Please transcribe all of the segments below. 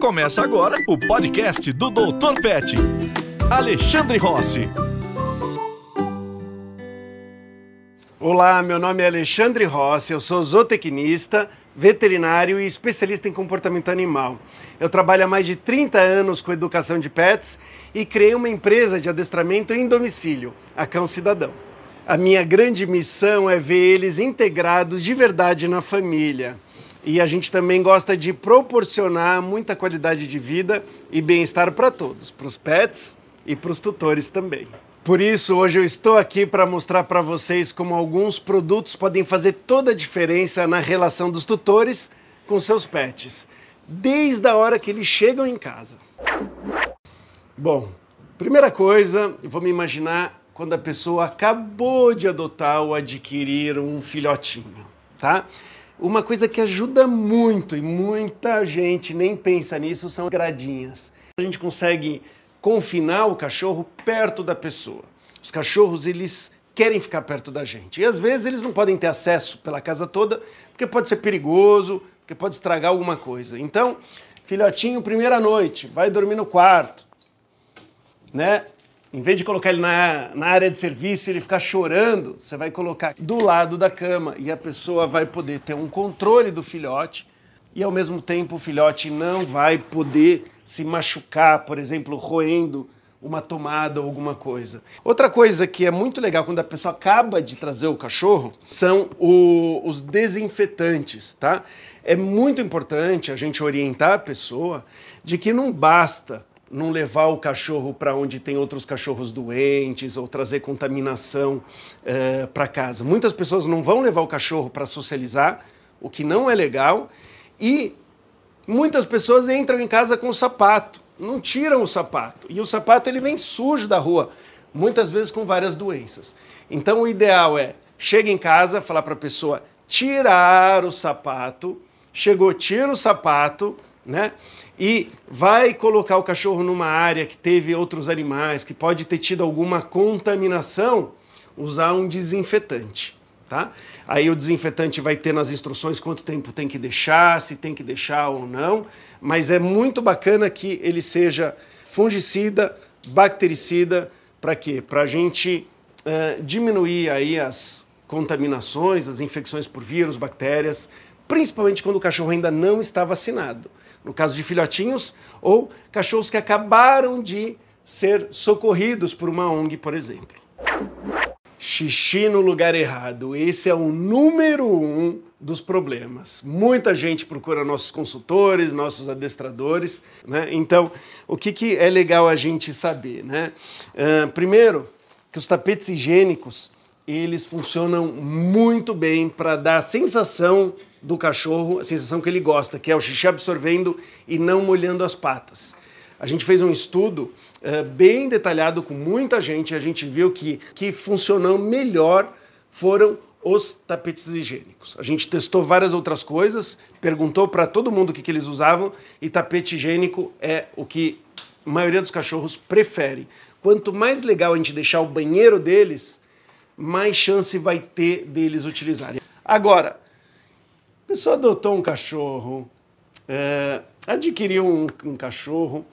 Começa agora o podcast do Dr. Pet. Alexandre Rossi. Olá, meu nome é Alexandre Rossi, eu sou zootecnista, veterinário e especialista em comportamento animal. Eu trabalho há mais de 30 anos com educação de pets e criei uma empresa de adestramento em domicílio, a Cão Cidadão. A minha grande missão é ver eles integrados de verdade na família. E a gente também gosta de proporcionar muita qualidade de vida e bem-estar para todos, para os pets e para os tutores também. Por isso, hoje eu estou aqui para mostrar para vocês como alguns produtos podem fazer toda a diferença na relação dos tutores com seus pets, desde a hora que eles chegam em casa. Bom, primeira coisa, vamos imaginar quando a pessoa acabou de adotar ou adquirir um filhotinho, tá? Uma coisa que ajuda muito e muita gente nem pensa nisso são gradinhas. A gente consegue confinar o cachorro perto da pessoa. Os cachorros, eles querem ficar perto da gente. E às vezes eles não podem ter acesso pela casa toda, porque pode ser perigoso, porque pode estragar alguma coisa. Então, filhotinho, primeira noite, vai dormir no quarto, né? Em vez de colocar ele na, na área de serviço e ele ficar chorando, você vai colocar do lado da cama e a pessoa vai poder ter um controle do filhote e ao mesmo tempo o filhote não vai poder se machucar, por exemplo, roendo uma tomada ou alguma coisa. Outra coisa que é muito legal quando a pessoa acaba de trazer o cachorro são o, os desinfetantes, tá? É muito importante a gente orientar a pessoa de que não basta não levar o cachorro para onde tem outros cachorros doentes ou trazer contaminação é, para casa. Muitas pessoas não vão levar o cachorro para socializar, o que não é legal, e muitas pessoas entram em casa com o sapato, não tiram o sapato, e o sapato ele vem sujo da rua, muitas vezes com várias doenças. Então o ideal é chega em casa, falar para a pessoa tirar o sapato, chegou, tira o sapato, né? E vai colocar o cachorro numa área que teve outros animais, que pode ter tido alguma contaminação, usar um desinfetante. Tá? Aí o desinfetante vai ter nas instruções quanto tempo tem que deixar, se tem que deixar ou não, mas é muito bacana que ele seja fungicida, bactericida, para quê? Para a gente uh, diminuir aí as contaminações, as infecções por vírus, bactérias, principalmente quando o cachorro ainda não está vacinado. No caso de filhotinhos ou cachorros que acabaram de ser socorridos por uma ONG, por exemplo. Xixi no lugar errado. Esse é o número um dos problemas. Muita gente procura nossos consultores, nossos adestradores. Né? Então, o que, que é legal a gente saber? Né? Uh, primeiro, que os tapetes higiênicos eles funcionam muito bem para dar a sensação do cachorro, a sensação que ele gosta, que é o xixi absorvendo e não molhando as patas. A gente fez um estudo uh, bem detalhado com muita gente e a gente viu que que funcionou melhor foram os tapetes higiênicos. A gente testou várias outras coisas, perguntou para todo mundo o que, que eles usavam e tapete higiênico é o que a maioria dos cachorros prefere. Quanto mais legal a gente deixar o banheiro deles, mais chance vai ter deles utilizarem. Agora, pessoa adotou um cachorro, é, adquiriu um, um cachorro,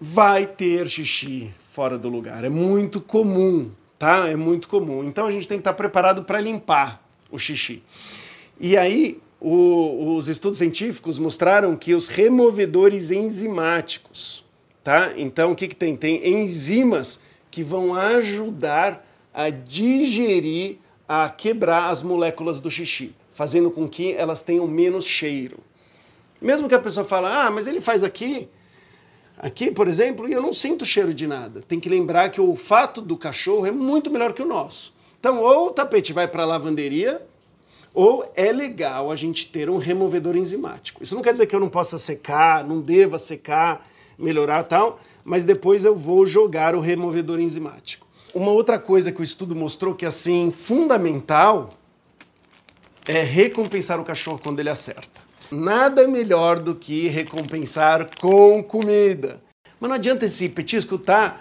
vai ter xixi fora do lugar. É muito comum, tá? É muito comum. Então a gente tem que estar preparado para limpar o xixi. E aí, o, os estudos científicos mostraram que os removedores enzimáticos, tá? Então o que, que tem? Tem enzimas que vão ajudar a digerir, a quebrar as moléculas do xixi, fazendo com que elas tenham menos cheiro. Mesmo que a pessoa fale, ah, mas ele faz aqui, aqui, por exemplo, e eu não sinto cheiro de nada. Tem que lembrar que o olfato do cachorro é muito melhor que o nosso. Então, ou o tapete vai para a lavanderia, ou é legal a gente ter um removedor enzimático. Isso não quer dizer que eu não possa secar, não deva secar, melhorar tal, mas depois eu vou jogar o removedor enzimático. Uma outra coisa que o estudo mostrou que é assim fundamental é recompensar o cachorro quando ele acerta. Nada melhor do que recompensar com comida. Mas não adianta esse petisco estar tá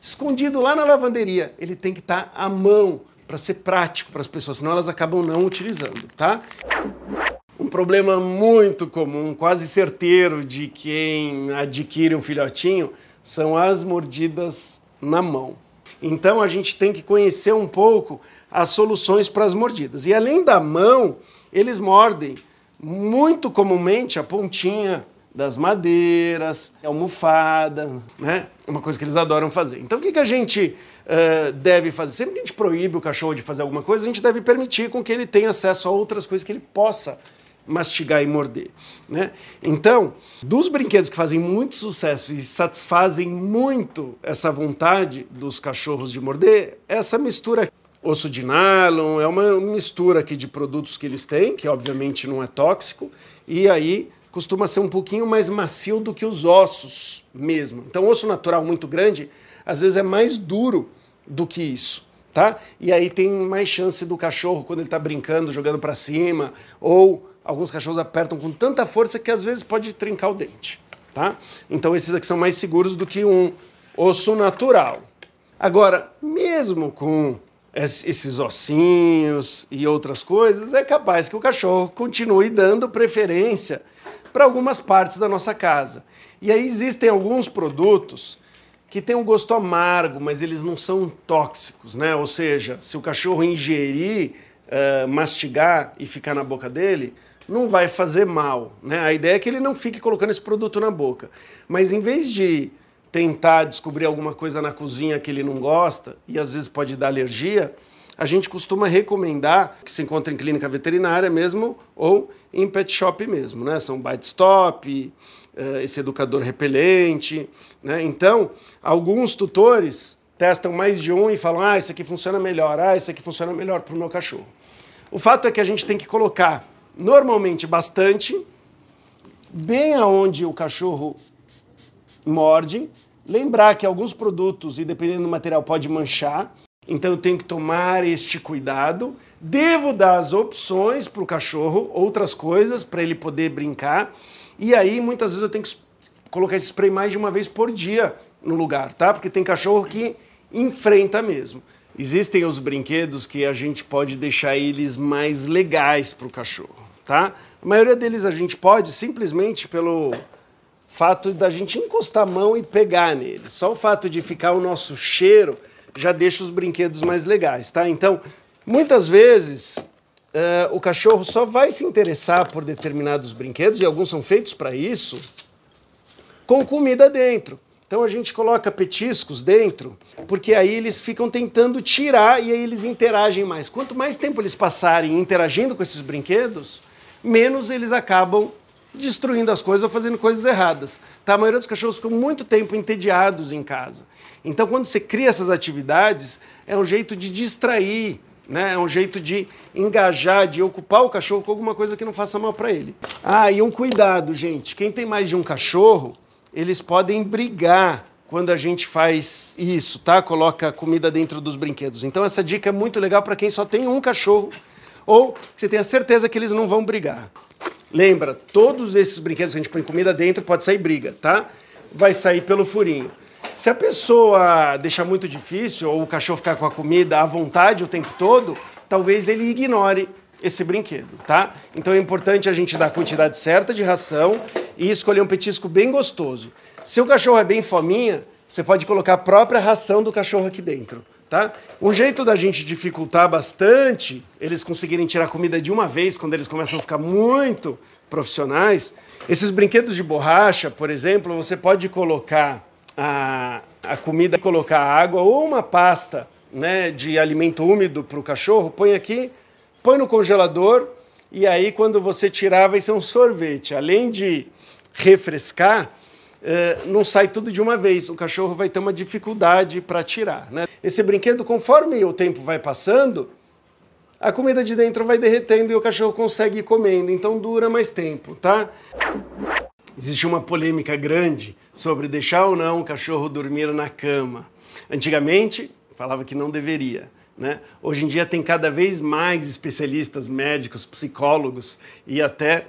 escondido lá na lavanderia. Ele tem que estar tá à mão para ser prático para as pessoas, senão elas acabam não utilizando, tá? Um problema muito comum, quase certeiro de quem adquire um filhotinho são as mordidas na mão. Então a gente tem que conhecer um pouco as soluções para as mordidas. E além da mão, eles mordem muito comumente a pontinha das madeiras, almofada, né? É uma coisa que eles adoram fazer. Então o que, que a gente uh, deve fazer? Sempre que a gente proíbe o cachorro de fazer alguma coisa, a gente deve permitir com que ele tenha acesso a outras coisas que ele possa mastigar e morder. Né? Então, dos brinquedos que fazem muito sucesso e satisfazem muito essa vontade dos cachorros de morder, essa mistura osso de nylon, é uma mistura aqui de produtos que eles têm, que obviamente não é tóxico, e aí costuma ser um pouquinho mais macio do que os ossos mesmo. Então, osso natural muito grande, às vezes é mais duro do que isso. Tá? E aí tem mais chance do cachorro, quando ele está brincando, jogando para cima, ou alguns cachorros apertam com tanta força que às vezes pode trincar o dente. Tá? Então esses aqui são mais seguros do que um osso natural. Agora, mesmo com esses ossinhos e outras coisas, é capaz que o cachorro continue dando preferência para algumas partes da nossa casa. E aí existem alguns produtos que têm um gosto amargo, mas eles não são tóxicos, né? Ou seja, se o cachorro ingerir, uh, mastigar e ficar na boca dele, não vai fazer mal. Né? A ideia é que ele não fique colocando esse produto na boca. Mas em vez de tentar descobrir alguma coisa na cozinha que ele não gosta, e às vezes pode dar alergia, a gente costuma recomendar que se encontre em clínica veterinária mesmo ou em pet shop mesmo, né? São bite stop, eh, esse educador repelente, né? Então, alguns tutores testam mais de um e falam: ah, esse aqui funciona melhor, ah, esse aqui funciona melhor para o meu cachorro. O fato é que a gente tem que colocar normalmente bastante, bem aonde o cachorro morde. Lembrar que alguns produtos, e dependendo do material, pode manchar. Então eu tenho que tomar este cuidado. Devo dar as opções para o cachorro, outras coisas, para ele poder brincar. E aí, muitas vezes, eu tenho que colocar esse spray mais de uma vez por dia no lugar, tá? Porque tem cachorro que enfrenta mesmo. Existem os brinquedos que a gente pode deixar eles mais legais para o cachorro tá? A maioria deles a gente pode simplesmente pelo fato da gente encostar a mão e pegar nele. Só o fato de ficar o nosso cheiro já deixa os brinquedos mais legais, tá? Então, muitas vezes uh, o cachorro só vai se interessar por determinados brinquedos, e alguns são feitos para isso, com comida dentro. Então a gente coloca petiscos dentro, porque aí eles ficam tentando tirar e aí eles interagem mais. Quanto mais tempo eles passarem interagindo com esses brinquedos, menos eles acabam destruindo as coisas ou fazendo coisas erradas. Tá? A maioria dos cachorros ficam muito tempo entediados em casa. Então, quando você cria essas atividades, é um jeito de distrair, né? é um jeito de engajar, de ocupar o cachorro com alguma coisa que não faça mal para ele. Ah, e um cuidado, gente. Quem tem mais de um cachorro, eles podem brigar quando a gente faz isso, tá? Coloca comida dentro dos brinquedos. Então, essa dica é muito legal para quem só tem um cachorro ou você tenha certeza que eles não vão brigar. Lembra, todos esses brinquedos que a gente põe comida dentro pode sair briga, tá? Vai sair pelo furinho. Se a pessoa deixar muito difícil ou o cachorro ficar com a comida à vontade o tempo todo, talvez ele ignore esse brinquedo, tá? Então é importante a gente dar a quantidade certa de ração e escolher um petisco bem gostoso. Se o cachorro é bem fominha, você pode colocar a própria ração do cachorro aqui dentro. Tá? Um jeito da gente dificultar bastante eles conseguirem tirar comida de uma vez quando eles começam a ficar muito profissionais, esses brinquedos de borracha, por exemplo, você pode colocar a, a comida, colocar água ou uma pasta né, de alimento úmido para o cachorro, põe aqui, põe no congelador e aí quando você tirar vai ser um sorvete. Além de refrescar, é, não sai tudo de uma vez. O cachorro vai ter uma dificuldade para tirar. Né? Esse brinquedo, conforme o tempo vai passando, a comida de dentro vai derretendo e o cachorro consegue ir comendo, então dura mais tempo, tá? Existe uma polêmica grande sobre deixar ou não o cachorro dormir na cama. Antigamente, falava que não deveria. Né? Hoje em dia tem cada vez mais especialistas, médicos, psicólogos e até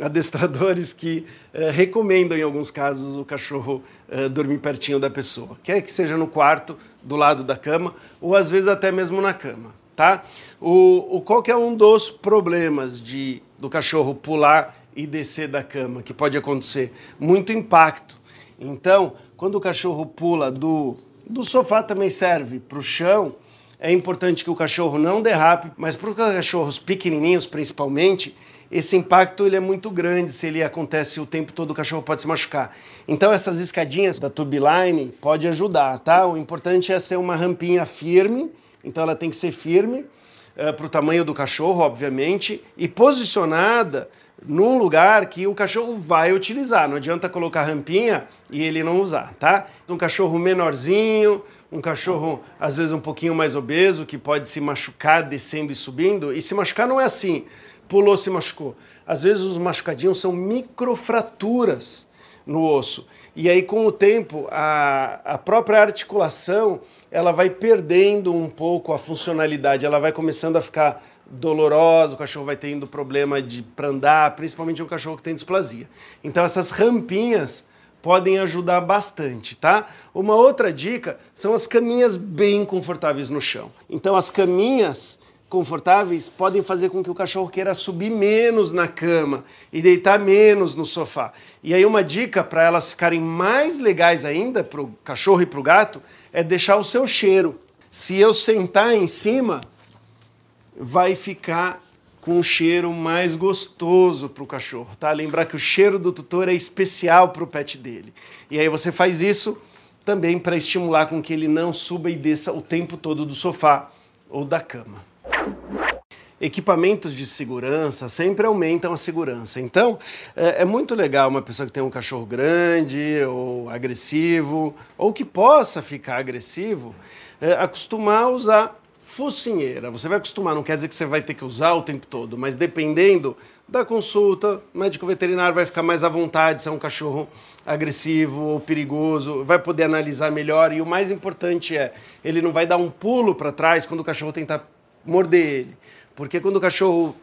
adestradores que eh, recomendam, em alguns casos, o cachorro eh, dormir pertinho da pessoa. Quer que seja no quarto, do lado da cama, ou às vezes até mesmo na cama. Tá? O, o, qual é um dos problemas de do cachorro pular e descer da cama, que pode acontecer. Muito impacto. Então, quando o cachorro pula do, do sofá também serve para o chão, é importante que o cachorro não derrape, mas para os cachorros pequenininhos, principalmente, esse impacto ele é muito grande. Se ele acontece o tempo todo, o cachorro pode se machucar. Então, essas escadinhas da Tubeline pode ajudar, tá? O importante é ser uma rampinha firme, então ela tem que ser firme eh, para o tamanho do cachorro, obviamente, e posicionada num lugar que o cachorro vai utilizar. Não adianta colocar rampinha e ele não usar, tá? Um cachorro menorzinho, um cachorro às vezes um pouquinho mais obeso, que pode se machucar descendo e subindo. E se machucar não é assim, pulou, se machucou. Às vezes os machucadinhos são microfraturas no osso. E aí, com o tempo, a, a própria articulação ela vai perdendo um pouco a funcionalidade, ela vai começando a ficar dolorosa, o cachorro vai tendo problema de para andar, principalmente um cachorro que tem displasia. Então essas rampinhas podem ajudar bastante, tá? Uma outra dica são as caminhas bem confortáveis no chão. Então as caminhas confortáveis podem fazer com que o cachorro queira subir menos na cama e deitar menos no sofá. E aí uma dica para elas ficarem mais legais ainda para o cachorro e para o gato é deixar o seu cheiro. Se eu sentar em cima, vai ficar com um cheiro mais gostoso para o cachorro, tá? Lembrar que o cheiro do tutor é especial para o pet dele. E aí você faz isso também para estimular com que ele não suba e desça o tempo todo do sofá ou da cama. Equipamentos de segurança sempre aumentam a segurança. Então, é, é, muito legal uma pessoa que tem um cachorro grande ou agressivo, ou que possa ficar agressivo, é, acostumar a usar focinheira. Você vai acostumar, não quer dizer que você vai ter que usar o tempo todo, mas dependendo da consulta, o médico veterinário vai ficar mais à vontade se é um cachorro agressivo ou perigoso, vai poder analisar melhor e o mais importante é, ele não vai dar um pulo para trás quando o cachorro tentar morder ele. Porque quando o cachorro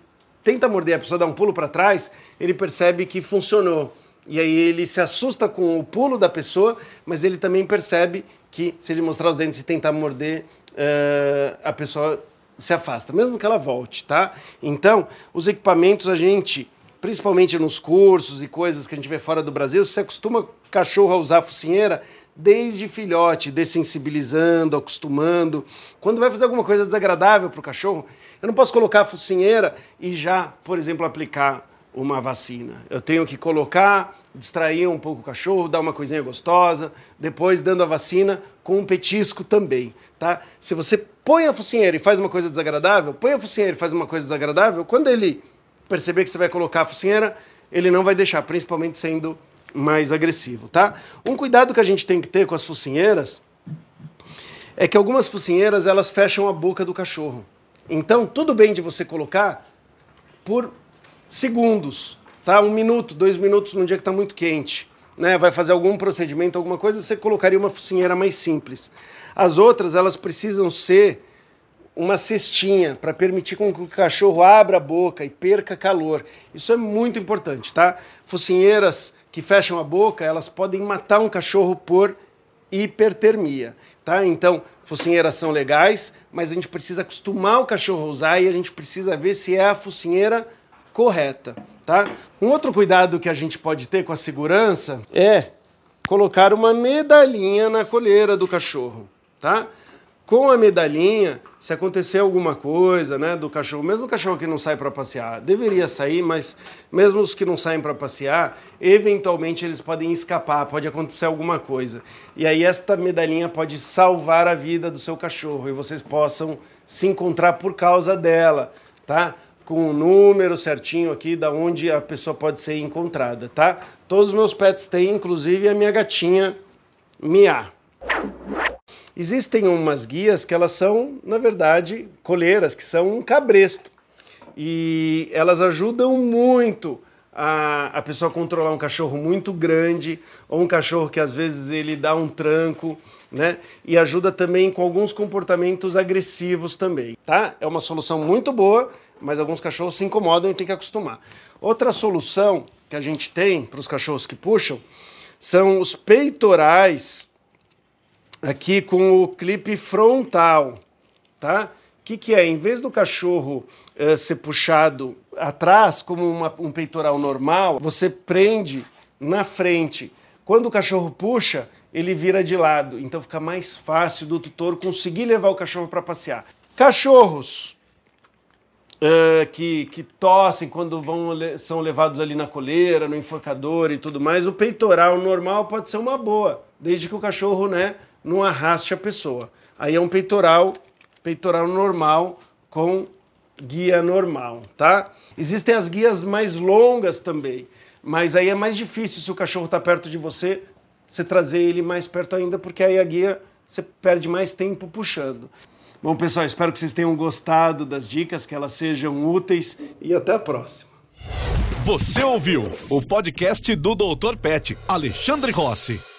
tenta morder, a pessoa dá um pulo para trás, ele percebe que funcionou. E aí ele se assusta com o pulo da pessoa, mas ele também percebe que se ele mostrar os dentes e tentar morder, uh, a pessoa se afasta, mesmo que ela volte, tá? Então, os equipamentos a gente, principalmente nos cursos e coisas que a gente vê fora do Brasil, se acostuma cachorro a usar a focinheira desde filhote, dessensibilizando, acostumando. Quando vai fazer alguma coisa desagradável para o cachorro, eu não posso colocar a focinheira e já, por exemplo, aplicar uma vacina. Eu tenho que colocar, distrair um pouco o cachorro, dar uma coisinha gostosa, depois dando a vacina com um petisco também, tá? Se você põe a focinheira e faz uma coisa desagradável, põe a focinheira e faz uma coisa desagradável, quando ele perceber que você vai colocar a focinheira, ele não vai deixar, principalmente sendo mais agressivo, tá? Um cuidado que a gente tem que ter com as focinheiras é que algumas focinheiras elas fecham a boca do cachorro. Então, tudo bem de você colocar por segundos, tá? Um minuto, dois minutos num dia que está muito quente. Né, vai fazer algum procedimento, alguma coisa, você colocaria uma focinheira mais simples. As outras, elas precisam ser uma cestinha para permitir com que o cachorro abra a boca e perca calor. Isso é muito importante, tá? Focinheiras que fecham a boca, elas podem matar um cachorro por hipertermia, tá? Então, focinheiras são legais, mas a gente precisa acostumar o cachorro a usar e a gente precisa ver se é a focinheira correta, tá? Um outro cuidado que a gente pode ter com a segurança é colocar uma medalhinha na coleira do cachorro, tá? Com a medalhinha, se acontecer alguma coisa, né, do cachorro, mesmo o cachorro que não sai para passear, deveria sair, mas mesmo os que não saem para passear, eventualmente eles podem escapar, pode acontecer alguma coisa. E aí esta medalhinha pode salvar a vida do seu cachorro e vocês possam se encontrar por causa dela, tá? com o número certinho aqui da onde a pessoa pode ser encontrada, tá? Todos os meus pets têm, inclusive a minha gatinha Mia. Existem umas guias que elas são, na verdade, coleiras, que são um cabresto. E elas ajudam muito a, a pessoa controlar um cachorro muito grande ou um cachorro que às vezes ele dá um tranco, né? E ajuda também com alguns comportamentos agressivos também, tá? É uma solução muito boa, mas alguns cachorros se incomodam e tem que acostumar. Outra solução que a gente tem para os cachorros que puxam são os peitorais aqui com o clipe frontal, tá? que, que é? Em vez do cachorro uh, ser puxado atrás, como uma, um peitoral normal, você prende na frente. Quando o cachorro puxa, ele vira de lado. Então fica mais fácil do tutor conseguir levar o cachorro para passear. Cachorros uh, que, que tossem quando vão, são levados ali na coleira, no enforcador e tudo mais, o peitoral normal pode ser uma boa, desde que o cachorro né, não arraste a pessoa. Aí é um peitoral peitoral normal com guia normal, tá? Existem as guias mais longas também, mas aí é mais difícil se o cachorro está perto de você, você trazer ele mais perto ainda, porque aí a guia você perde mais tempo puxando. Bom, pessoal, espero que vocês tenham gostado das dicas, que elas sejam úteis e até a próxima. Você ouviu o podcast do Dr. Pet, Alexandre Rossi.